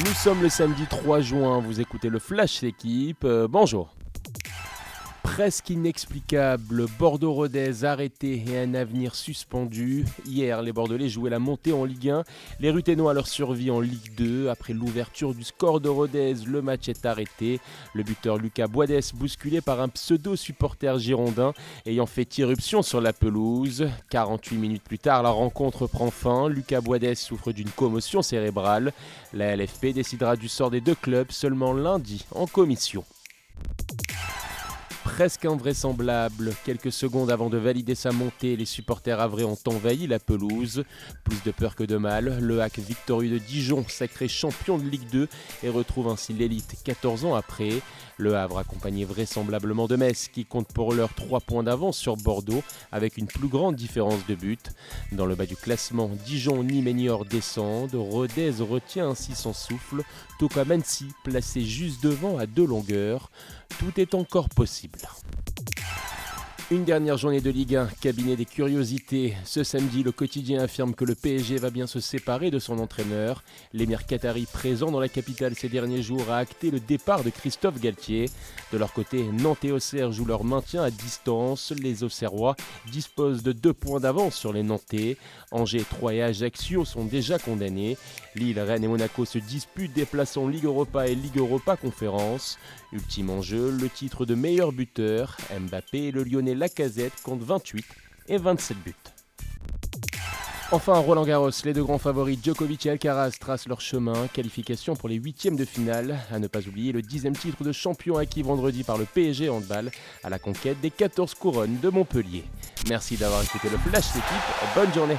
Nous sommes le samedi 3 juin, vous écoutez le Flash Équipe. Euh, bonjour presque inexplicable. Bordeaux-Rodez arrêté et un avenir suspendu. Hier, les Bordelais jouaient la montée en Ligue 1. Les Ruténois leur survie en Ligue 2. Après l'ouverture du score de Rodez, le match est arrêté. Le buteur Lucas Boides, bousculé par un pseudo-supporter girondin, ayant fait irruption sur la pelouse. 48 minutes plus tard, la rencontre prend fin. Lucas Boides souffre d'une commotion cérébrale. La LFP décidera du sort des deux clubs seulement lundi en commission presque invraisemblable. Quelques secondes avant de valider sa montée, les supporters avrés ont envahi la pelouse. Plus de peur que de mal, le hack victorieux de Dijon, sacré champion de Ligue 2, et retrouve ainsi l'élite 14 ans après. Le Havre accompagné vraisemblablement de Metz, qui compte pour l'heure 3 points d'avance sur Bordeaux, avec une plus grande différence de but. Dans le bas du classement, Dijon, Nîmes et descendent. Rodez retient ainsi son souffle. Tokamansi placé juste devant à deux longueurs. Tout est encore possible. Une dernière journée de Ligue 1, cabinet des curiosités. Ce samedi, le quotidien affirme que le PSG va bien se séparer de son entraîneur. L'émir qatari présent dans la capitale ces derniers jours a acté le départ de Christophe Galtier. De leur côté, Nantes et Auxerre jouent leur maintien à distance. Les Auxerrois disposent de deux points d'avance sur les Nantais. Angers, Troyes et Ajaccio sont déjà condamnés. Lille, Rennes et Monaco se disputent des places en Ligue Europa et Ligue Europa Conférence. Ultime enjeu, le titre de meilleur buteur. Mbappé et le Lyonnais Lacazette compte 28 et 27 buts. Enfin, Roland Garros, les deux grands favoris Djokovic et Alcaraz tracent leur chemin. Qualification pour les huitièmes de finale. À ne pas oublier le dixième titre de champion acquis vendredi par le PSG Handball à la conquête des 14 couronnes de Montpellier. Merci d'avoir écouté le Flash d'équipe. Bonne journée.